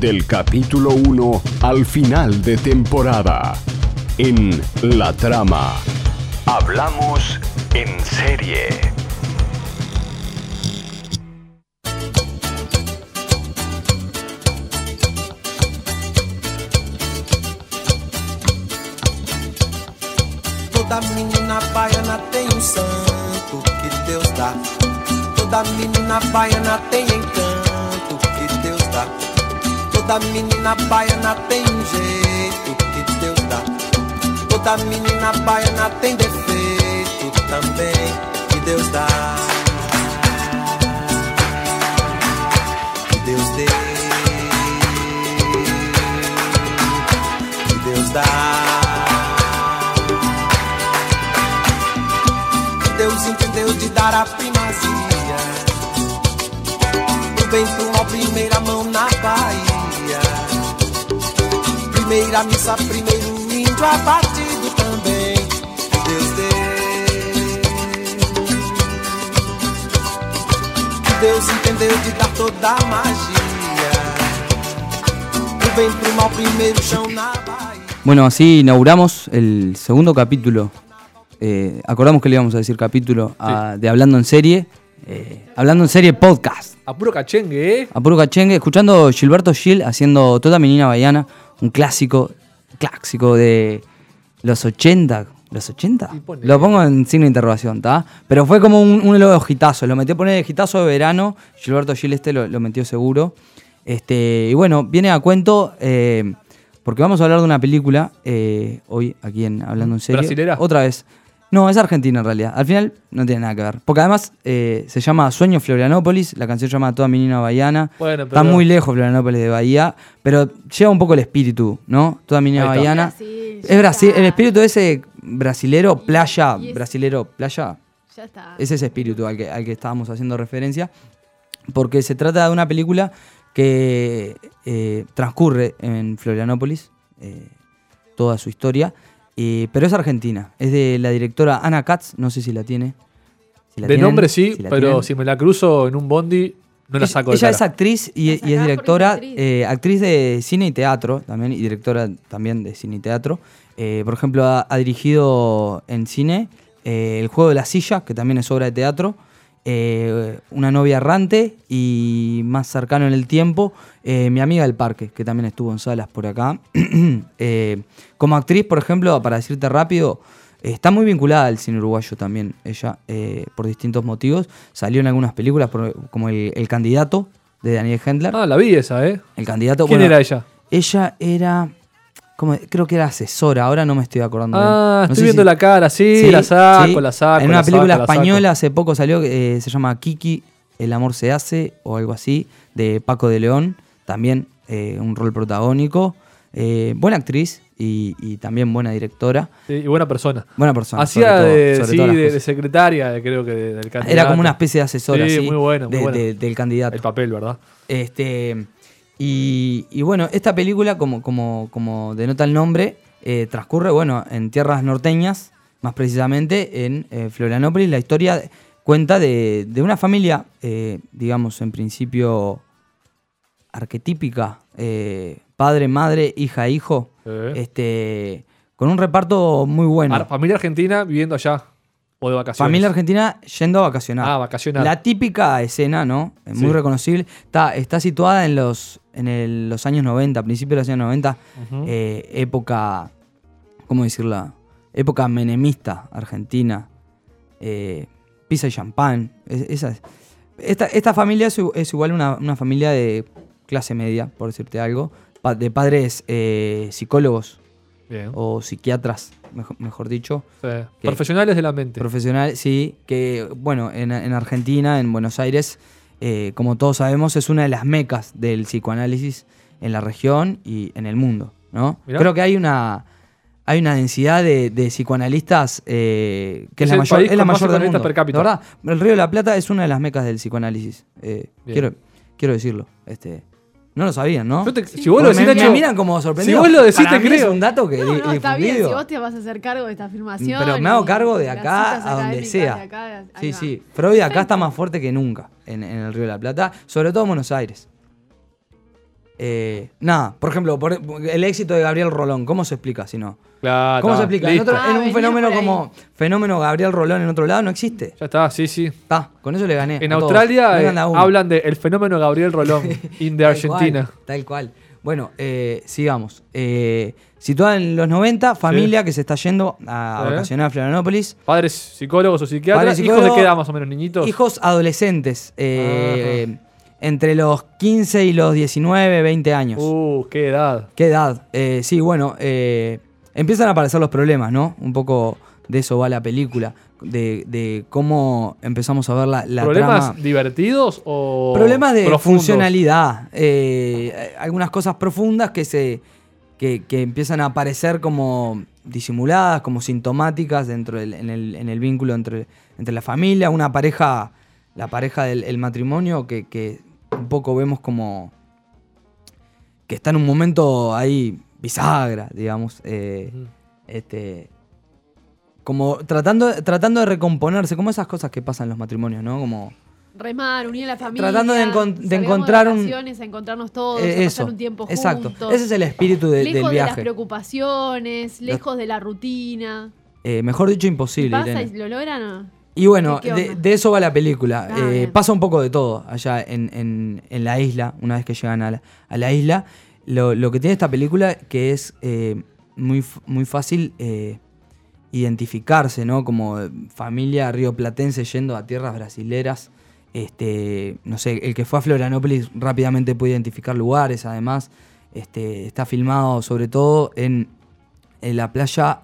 del capítulo 1 al final de temporada. En La Trama. Hablamos en serie. Toda menina baiana tem um santo que Deus dá. Toda menina baiana tem encanto que Deus dá. Toda menina baiana tem um jeito que Deus dá. Toda menina baiana tem defeito também que Deus dá. Que Deus dê. Que Deus dá. Deus entendeu de dar a primazia Do bem pro mal, primeira Primeira missa, primeiro índio abatido também Deus deu Deus entendeu de dar toda a magia Do bem pro mal, primeiro chão na Bahia Bueno, así inauguramos el segundo capítulo. Eh, acordamos que le íbamos a decir capítulo a- de Hablando en Serie. eh, Hablando en Serie Podcast. A puro cachengue, ¿eh? A puro cachengue, escuchando Gilberto Gil haciendo Toda Menina Baiana, un clásico, clásico de los 80. ¿Los 80? Y ponele. Lo pongo en signo de interrogación, ¿está? Pero fue como un, un de los hitazos. Lo metió a poner de hitazo de verano. Gilberto Gil este lo, lo metió seguro. Este, y bueno, viene a cuento eh, porque vamos a hablar de una película eh, hoy aquí en Hablando en Serio. ¿Brasilera? Otra vez. No, es argentina en realidad. Al final no tiene nada que ver. Porque además eh, se llama Sueño Florianópolis, la canción se llama Toda Menina Baiana. Bueno, Está pero- muy lejos Florianópolis de Bahía, pero lleva un poco el espíritu, ¿no? Toda Menina Ahí está. Baiana. Brasil, es Brasil, está. el espíritu ese brasilero, playa, es- brasilero, playa. Ya está. Es ese espíritu al que, al que estábamos haciendo referencia, porque se trata de una película que eh, transcurre en Florianópolis, eh, toda su historia, eh, pero es argentina. Es de la directora Ana Katz, no sé si la tiene. Si la De tienen, nombre sí, si pero tienen. si me la cruzo en un bondi, no la saco de Ella cara. es actriz y, es directora, actriz. eh, actriz de cine y teatro también, y directora también de cine y teatro. Eh, por ejemplo, ha, ha dirigido en cine eh, El juego de la silla, que también es obra de teatro, eh, Una novia errante y más cercano en el tiempo, eh, Mi amiga del parque, que también estuvo en salas por acá. Eh, como actriz, por ejemplo, para decirte rápido, Está muy vinculada al cine uruguayo también, ella, por distintos motivos. Salió en algunas películas, por- como el, El Candidato, de Daniel Hendler. Ah, la vi esa, ¿eh? El Candidato. ¿Quién bueno, era ella? Ella era. ¿Cómo? Creo que era asesora, ahora no me estoy acordando. Ah, bien. No estoy viendo si- la cara, sí, Sí, la saco, sí. la saco. En una película saco. española hace poco salió, eh, se llama Kiki, El amor se hace, o algo así, de Paco de León, también eh, un rol protagónico. Eh, buena actriz y, y también buena directora. Sí, y buena persona. Buena persona. Hacía sobre todo, de, sobre sí, de, secretaria, creo que de- del candidato. Era como una especie de asesora, Sí, muy buena, muy de- buena. de- del candidato. El papel, ¿verdad? Este, y, y bueno, esta película, como, como, como denota el nombre, eh, transcurre bueno, en tierras norteñas, más precisamente en eh, Florianópolis. La historia cuenta de, de una familia, eh, digamos, en principio arquetípica, eh, padre, madre, hija, hijo, este, con un reparto muy bueno. Familia argentina viviendo allá. O de vacaciones. Familia argentina yendo a vacacionar. Ah, vacacionar. La típica escena, ¿no? Eh, Muy Sí. reconocible. Está, está situada en los, en el- los años 90, principios de los años 90, Ujú. eh, época, ¿cómo decirla? Época menemista, argentina. eh, pizza y champán. es- esa es- esta, esta familia es, es igual una, una familia de clase media, por decirte algo. de padres eh, psicólogos Bien. o psiquiatras, mejor, mejor dicho. Profesionales de la mente. Profesional, sí, que bueno, en, en Argentina, en Buenos Aires, eh, como todos sabemos, es una de las mecas del psicoanálisis en la región y en el mundo, ¿no? Mirá. Creo que hay una hay una densidad de, de psicoanalistas eh, que Es es, la mayor, es la mayor del mundo. per cápita. La verdad, el Río de la Plata es una de las mecas del psicoanálisis. eh, quiero, quiero decirlo. Este, no lo sabían, ¿no? Yo te- si vos lo decís, me, miran como sorprendido. si vos lo decís, Para te mí creo. Es un dato que No, está bien. Si vos te vas a hacer cargo de esta afirmación. Pero me hago cargo de acá a donde sea. de acá, sí, va. sí. Freud acá está más fuerte que nunca en, en el Río de la Plata, sobre todo en Buenos Aires. Eh, nada, por ejemplo, por- el éxito de Gabriel Rolón, ¿cómo se explica si no? Claro, ¿Cómo se explica? En, otro- Ah, en un fenómeno como fenómeno Gabriel Rolón en otro lado no existe. Ya está, sí, sí. Está, con eso le gané. En. Australia eh, hablan del fenómeno Gabriel Rolón, in de Tal Argentina. cual, tal cual. Bueno, eh, sigamos. Eh, situada en los 90, familia que se está yendo a vacacionar a Florianópolis. Padres psicólogos o psiquiatras. Padres ¿Hijos de qué edad más o menos, niñitos? Hijos adolescentes, eh, entre los 15 y los 19, 20 años. Uh, qué edad. ¿Qué edad? Eh, sí, bueno, eh, empiezan a aparecer los problemas, ¿no? Un poco de eso va la película, de, de cómo empezamos a ver la, la ¿Problemas trama. divertidos o Problemas de profundos? funcionalidad. eh, algunas cosas profundas que se. Que, que empiezan a aparecer como disimuladas, como sintomáticas dentro del en el, en el vínculo entre, entre la familia, una pareja, la pareja del el matrimonio, que, que un poco vemos como que está en un momento ahí bisagra, digamos. eh, este, como tratando, tratando de recomponerse, como esas cosas que pasan en los matrimonios, ¿no? Como Remar, unir a la familia. Tratando de encon- de salgamos encontrar un- a encontrarnos todos, eh, a eso. pasar un tiempo Exacto. juntos. Ese es el espíritu de- lejos del de las viaje. preocupaciones, lejos de la rutina. Eh, mejor dicho, ¿Y imposible. pasa Irene. y lo logran o no? Y bueno, ¿Qué de, eso va la película. Ah, Eh, pasa un poco de todo allá en, en- en la isla, una vez que llegan a la, a la isla. Lo, lo que tiene esta película que es eh, muy, muy fácil eh, identificarse, ¿no? Como familia rioplatense yendo a tierras brasileras. Este, no sé, el que fue a Florianópolis rápidamente puede identificar lugares, además. Este, está filmado sobre todo en, en la playa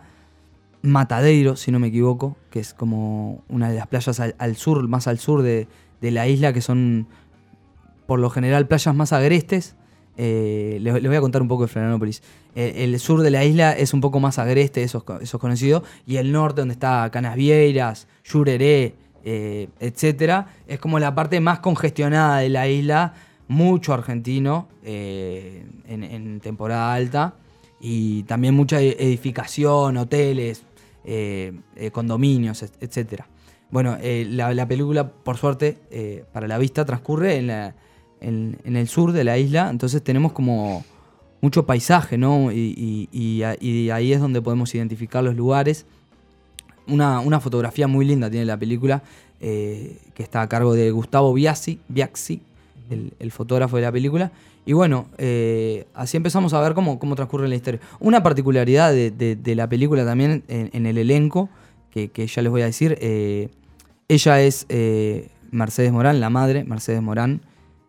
Matadeiro, si no me equivoco, que es como una de las playas al, sur, más al sur de, de la isla, que son por lo general playas más agrestes. Eh, les, voy a contar un poco de Florianópolis. El sur de la isla es un poco más agreste, eso eso es conocido, y el norte, donde está Canasvieiras, Yureré, eh, etcétera, es como la parte más congestionada de la isla, mucho argentino eh, en, en temporada alta, y también mucha e- edificación, hoteles, eh, eh, condominios, et- etcétera. Bueno, eh, la, la película, por suerte, para la vista, transcurre en, el sur de la isla, entonces tenemos como mucho paisaje, ¿no? Y, ahí es donde podemos identificar los lugares. Una, fotografía muy linda tiene la película, que está a cargo de Gustavo Biasi, Biaxi, el, fotógrafo de la película. Y bueno, eh, así empezamos a ver cómo, cómo transcurre la historia. Una particularidad de, la película también en, el elenco, que, ya les voy a decir, eh, ella es eh, Mercedes Morán, la madre, Mercedes Morán,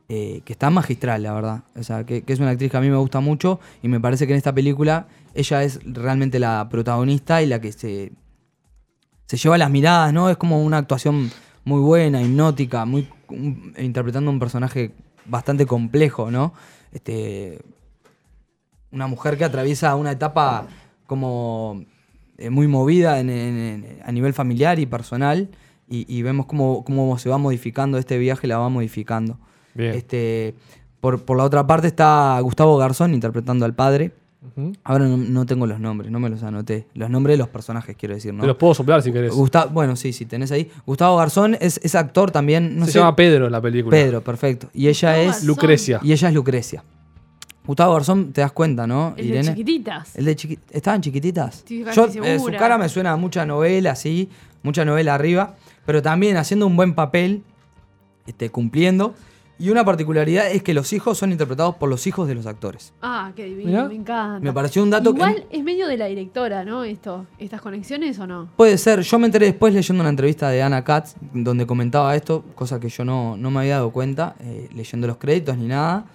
eh, que está magistral, la verdad. O sea, que, que es una actriz que a mí me gusta mucho y me parece que en esta película ella es realmente la protagonista y la que se, se lleva las miradas, ¿no? Es como una actuación muy buena, hipnótica, muy un- interpretando un personaje bastante complejo, ¿no? Este, una mujer que atraviesa una etapa como eh, muy movida en- en- en- a nivel familiar y personal y, y vemos cómo, cómo se va modificando este viaje, la va modificando. Bien. Este, por, por la otra parte está Gustavo Garzón interpretando al padre. Ahora no, no tengo los nombres, no me los anoté. Los nombres de los personajes, quiero decir, ¿no? Te los puedo soplar si querés. Gusta- bueno, sí, sí, tenés ahí. Gustavo Garzón es, es actor también. No Se sé- llama Pedro la película. Pedro, perfecto. Y ella Gustavo es. Garzón. Lucrecia. Y ella es Lucrecia. Gustavo Garzón, te das cuenta, ¿no? El de chiquititas. El de chiqui- ¿Estaban chiquititas? Estoy casi Yo, eh, su cara me suena a mucha novela, sí, mucha novela arriba, pero también haciendo un buen papel, este, cumpliendo. Y una particularidad es que los hijos son interpretados por los hijos de los actores. Ah, qué divino, Mirá. me encanta. Me pareció un dato que- Igual es medio de la directora, ¿no? Esto, estas conexiones o no. Puede ser, yo me enteré después leyendo una entrevista de Ana Katz, donde comentaba esto, cosa que yo no, no me había dado cuenta, eh, leyendo los créditos ni nada.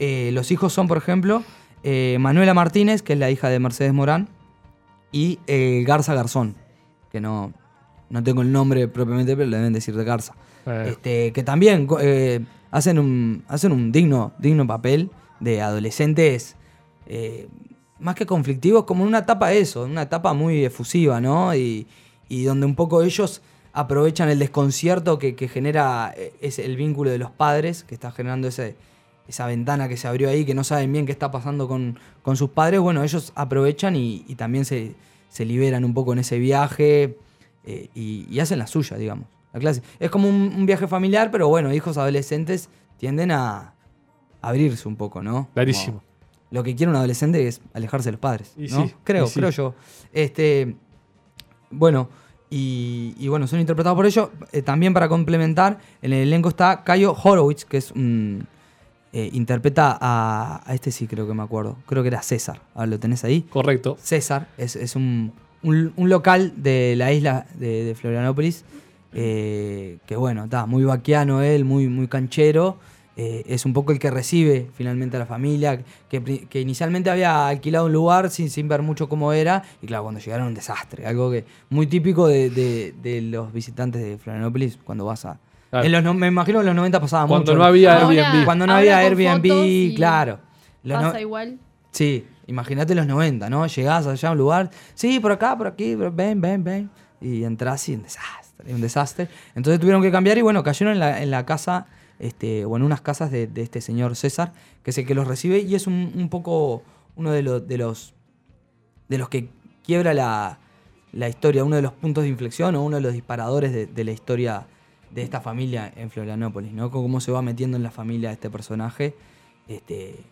Eh, los hijos son, por ejemplo, eh, Manuela Martínez, que es la hija de Mercedes Morán, y eh, Garza Garzón, que no, no tengo el nombre propiamente, pero le deben decir de Garza. Eh, Este, que también eh, hacen un, hacen un digno, digno papel de adolescentes eh, más que conflictivos, como en una etapa de eso, una etapa muy efusiva, ¿no? Y, y donde un poco ellos aprovechan el desconcierto que, que genera ese- el vínculo de los padres, que está generando ese, esa ventana que se abrió ahí, que no saben bien qué está pasando con, con sus padres. Bueno, ellos aprovechan y, y también se, se liberan un poco en ese viaje eh, y, y hacen la suya, digamos. La clase. Es como un, un viaje familiar, pero bueno, hijos adolescentes tienden a, abrirse un poco, ¿no? Clarísimo. Como lo que quiere un adolescente es alejarse de los padres, Y ¿no? sí, creo, y sí. creo yo. Este, bueno, y, y bueno, son interpretados por ellos. Eh, también para complementar, en el elenco está Cayo Horowitz, que es un... eh, interpreta a, a este sí creo que me acuerdo. Creo que era César. Ahora lo tenés ahí. Correcto. César es, es un, un- un local de la isla de, de Florianópolis. eh, que bueno, está muy vaquiano él, muy, muy canchero. eh, es un poco el que recibe finalmente a la familia, que, que inicialmente había alquilado un lugar sin, sin ver mucho cómo era. Y claro, cuando llegaron un desastre. Algo que muy típico de, de- de los visitantes de Florianópolis cuando vas a... Claro. en los no- me imagino que en los 90 pasaba Cuando mucho. no había Ahora- Airbnb. Cuando no había Airbnb, claro. Los no- Pasa igual. Sí, imagínate los 90, ¿no? Llegás allá a un lugar, sí, por acá, por aquí, ven, ven, ven. Y entras y un desastre, un desastre. Entonces tuvieron que cambiar y bueno, cayeron en la, casa, este, o en unas casas de, este señor César, que es el que los recibe y es un, poco uno de los, de los que quiebra la, la historia, uno de los puntos de inflexión o uno de los disparadores de, de la historia de esta familia en Florianópolis, ¿no? Cómo se va metiendo en la familia este personaje. Este,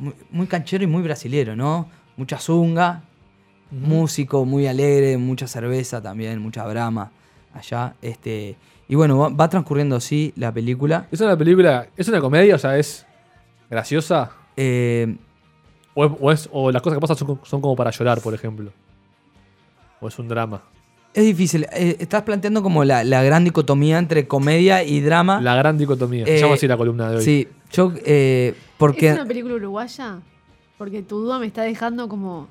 muy, muy canchero y muy brasilero, ¿no? Mucha zunga, músico muy alegre, mucha cerveza también, mucha brama allá. Este, y bueno, va, va transcurriendo así la película. ¿Es una película, es una comedia, o sea, es graciosa? Eh, ¿O, es- o es- o las cosas que pasan son, son como para llorar, por ejemplo? ¿O es un drama? Es difícil. eh, estás planteando como la, la gran dicotomía entre comedia y drama. La gran dicotomía. Eh, llama así la columna de hoy. Sí, yo, eh, porque... ¿Es una película uruguaya? Porque tu duda me está dejando como.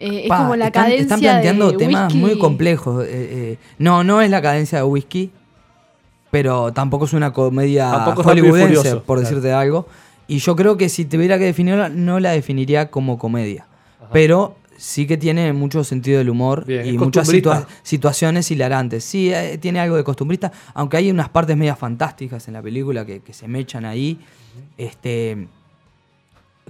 eh, es como la están, cadencia. están planteando de temas whisky. muy complejos. eh, eh, no, no es la cadencia de whisky, pero tampoco es una comedia Tampoco hollywoodense, Furioso, por claro. decirte algo. Y yo creo que si tuviera que definirla, no la definiría como comedia. Pero sí que tiene mucho sentido del humor Bien, y muchas situa- situaciones hilarantes. Sí, eh, tiene algo de costumbrista, aunque hay unas partes medias fantásticas en la película que, que se mechan ahí. Este,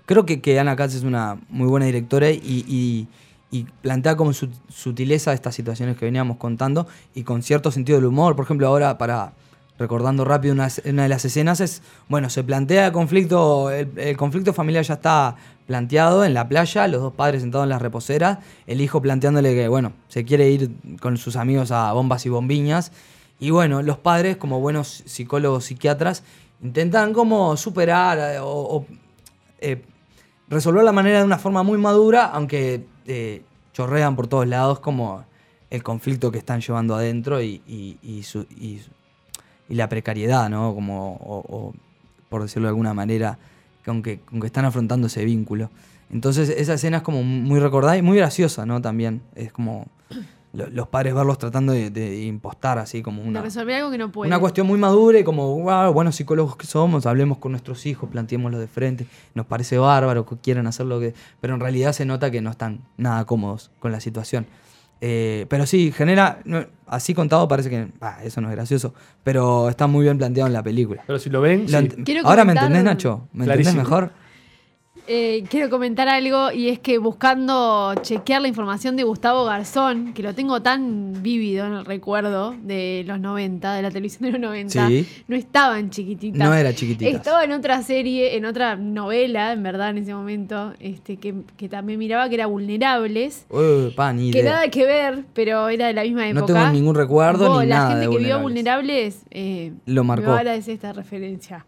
creo que, que Ana Katz es una muy buena directora y, y- y plantea con su, sutileza estas situaciones que veníamos contando y con cierto sentido del humor. Por ejemplo, ahora para recordando rápido una, una de las escenas es, bueno, se plantea el conflicto, el, el conflicto familiar ya está planteado en la playa, los dos padres sentados en las reposeras, el hijo planteándole que, bueno, se quiere ir con sus amigos a bombas y bombiñas. Y bueno, los padres, como buenos psicólogos, psiquiatras, intentan como superar eh, o, o, eh, resolver la manera de una forma muy madura, aunque eh, chorrean por todos lados como el conflicto que están llevando adentro y, y- y su- y la precariedad, ¿no? Como, o, o, por decirlo de alguna manera, que aunque, aunque están afrontando ese vínculo. Entonces esa escena es como muy recordada y muy graciosa, ¿no? También es como lo- los padres verlos tratando de, de impostar así como De una, resolver algo que no puede. una cuestión muy madura y como, wow, buenos psicólogos que somos, hablemos con nuestros hijos, planteémoslo de frente, nos parece bárbaro que quieran hacer lo que... Pero en realidad se nota que no están nada cómodos con la situación. Eh, pero sí, genera, no, así contado parece que, eso no es gracioso, pero está muy bien planteado en la película. Pero si lo ven, Lo sí. ent- Quiero Ahora me comentar- entendés, Nacho, ¿me entendés Clarísimo. mejor? Eh, quiero comentar algo y es que buscando chequear la información de Gustavo Garzón, que lo tengo tan vívido en el recuerdo de los 90, de la televisión de los 90, Sí. no estaba en chiquititas. No era chiquititas. Estaba en otra serie, en otra novela, en verdad, en ese momento, este, que, que también miraba que era Vulnerables. Uy, pa, ni Que idea. nada que ver, pero era de la misma época. No tengo ningún recuerdo ni la nada gente de que vio Vulnerables. Eh, Lo me marcó. va a agradecer esta referencia.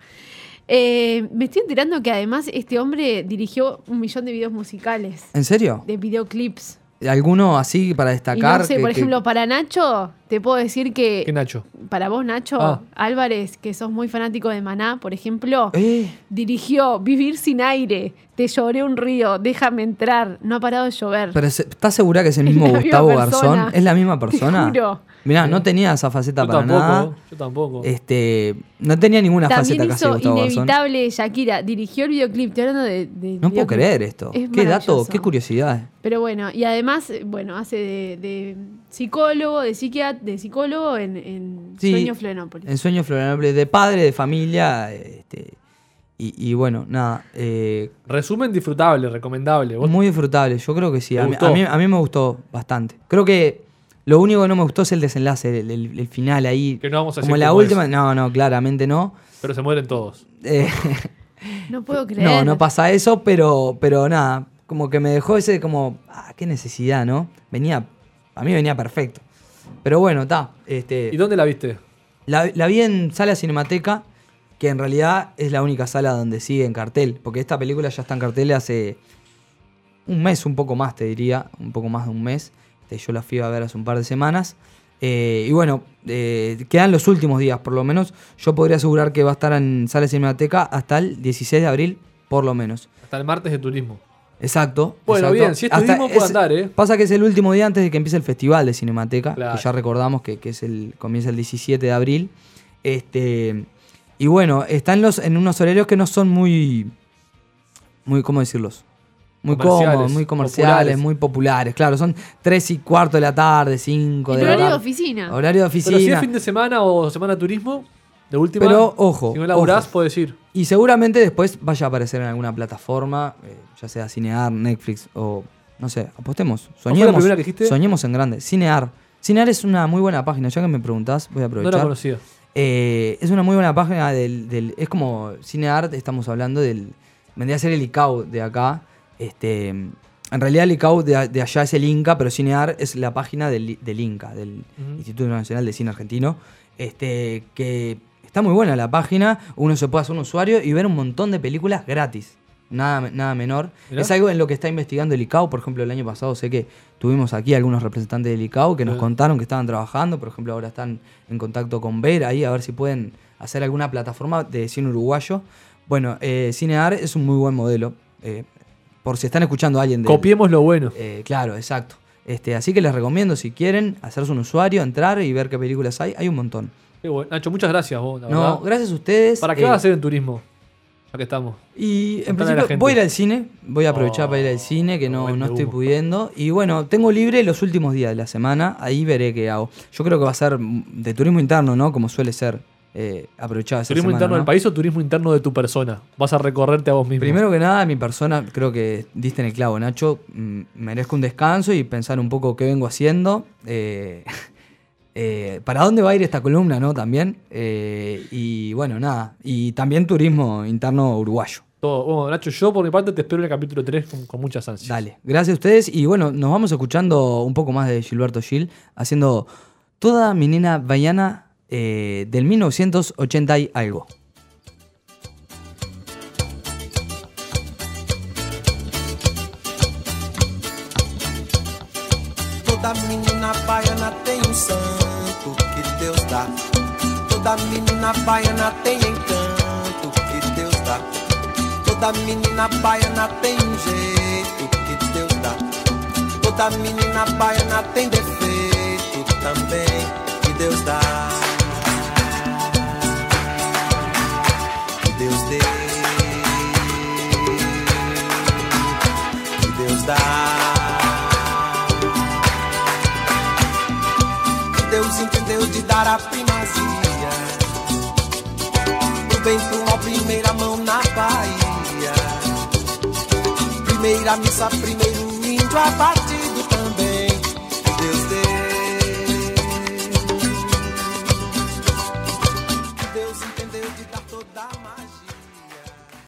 Eh, me estoy enterando que además este hombre dirigió un millón de videos musicales, ¿En serio? de videoclips. ¿Alguno así para Y destacar? no sé, que- por que- ejemplo, para Nacho, te puedo decir que ¿Qué Nacho? para vos, Nacho Ah. Álvarez, que sos muy fanático de Maná, por ejemplo, Eh, dirigió Vivir sin aire, Te lloré un río, Déjame entrar, No ha parado de llover. pero se- ¿estás segura que es el mismo Gustavo persona. Garzón? ¿Es la misma persona? juro. Mirá, no tenía esa faceta Yo para tampoco, nada. yo tampoco. Este, no tenía ninguna También faceta casi hizo Garzón. Inevitable Shakira, dirigió el videoclip, estoy hablando de... de No puedo creer esto. Es Qué dato, qué curiosidad. Pero bueno, y además, eh, bueno, hace de, de psicólogo, de psiquiatra, de psicólogo en, en Sí, Sueño Florianópolis. En Sueño Florianópolis, de padre, de familia. Este, y, y bueno, nada. eh, Resumen disfrutable, recomendable. ¿Vos- muy disfrutable. Yo creo que sí. ¿Te A mí, gustó? a, mí, a mí me gustó bastante. Creo que lo único que no me gustó es el desenlace, el, el- el final ahí. Que no vamos a Como la cómo última. es. No, no, claramente no. Pero se mueren todos. Eh, No puedo creer. No, no pasa eso, pero, pero nada, como que me dejó ese como, ah, qué necesidad, ¿no? Venía, a mí venía perfecto. Pero bueno, está. Este, ¿Y dónde la viste? la, la vi en Sala Cinemateca, que en realidad es la única sala donde sigue en cartel, porque esta película ya está en cartel hace un mes, un poco más te diría, un poco más de un mes. Este, yo la fui a ver hace un par de semanas. Eh, y bueno, eh, quedan los últimos días, por lo menos. Yo podría asegurar que va a estar en Sala Cinemateca hasta el 16 de abril, por lo menos. Hasta el martes de turismo. Exacto. Bueno, exacto. bien, si es turismo, puede andar, ¿eh? Pasa que es el último día antes de que empiece el festival de Cinemateca, Claro. que ya recordamos que, que es el comienza el 17 de abril. Este, y bueno, están los, en unos horarios que no son muy, muy ¿cómo decirlos? Muy cómodos, muy comerciales, populares. muy populares. Claro, son 3 y cuarto de la tarde, 5 En de la horario de tarde. oficina. Horario de Pero si es oficina. fin de semana o semana de turismo, de última. Pero, ojo, Si no laburás, ojo. puedes ir. Y seguramente después vaya a aparecer en alguna plataforma, eh, ya sea Cinear, Netflix o no sé, apostemos, la soñemos, primera que dijiste? soñemos en grande. Cinear. Cinear es una muy buena página, ya que me preguntás, voy a No aprovechar. la conocía. Eh, es una muy buena página del, del- es como Cineart, estamos hablando del vendría a ser el ICAO de acá. Este, en realidad el ICAO de, de allá es el Inca, pero Cinear es la página del, del Inca, del. Instituto Nacional de Cine Argentino, este, que está muy buena la página, uno se puede hacer un usuario y ver un montón de películas gratis. Nada, nada menor. Mirá. Es algo en lo que está investigando el ICAO. Por ejemplo, el año pasado sé que tuvimos aquí algunos representantes del ICAO que nos contaron que estaban trabajando. Por ejemplo, ahora están en contacto con Ver ahí a ver si pueden hacer alguna plataforma de cine uruguayo. Bueno, eh, Cinear es un muy buen modelo. eh, por si están escuchando a alguien de. Copiemos lo bueno. Eh, claro, exacto. Este, así que les recomiendo, si quieren, hacerse un usuario, entrar y ver qué películas hay. Hay un montón. Qué bueno. Nacho, muchas gracias vos, la No, verdad. gracias a ustedes. ¿Para qué eh, vas a hacer en turismo? Ya que estamos. Y en Contale principio voy a ir al cine, voy a aprovechar Oh, para ir al cine, que no, no estoy humo. pudiendo. Y bueno, tengo libre los últimos días de la semana, ahí veré qué hago. Yo creo que va a ser de turismo interno, ¿no? Como suele ser, eh, aprovechar esa ¿Turismo semana, interno ¿no? del país o turismo interno de tu persona? Vas a recorrerte a vos mismo. Primero que nada, mi persona, creo que diste en el clavo, Nacho. mm, merezco un descanso y pensar un poco qué vengo haciendo. eh, eh, ¿Para dónde va a ir esta columna, no? También. eh, y bueno, nada. Y también turismo interno uruguayo. Todo. Bueno, Nacho, yo por mi parte te espero en el capítulo 3 con, con muchas ansias. Dale, gracias a ustedes. Y bueno, nos vamos escuchando un poco más de Gilberto Gil, haciendo toda mi nena baiana eh, del 1980 y algo. Toda menina baiana tem um santo que Deus dá. Toda menina baiana tem encanto que Deus dá. Toda menina baiana tem um jeito que Deus dá. Toda menina baiana tem defeito também que Deus dá. Dar a primazia. O vento ao primeira mão na Bahia. Primeira missa, primeiro índio a partir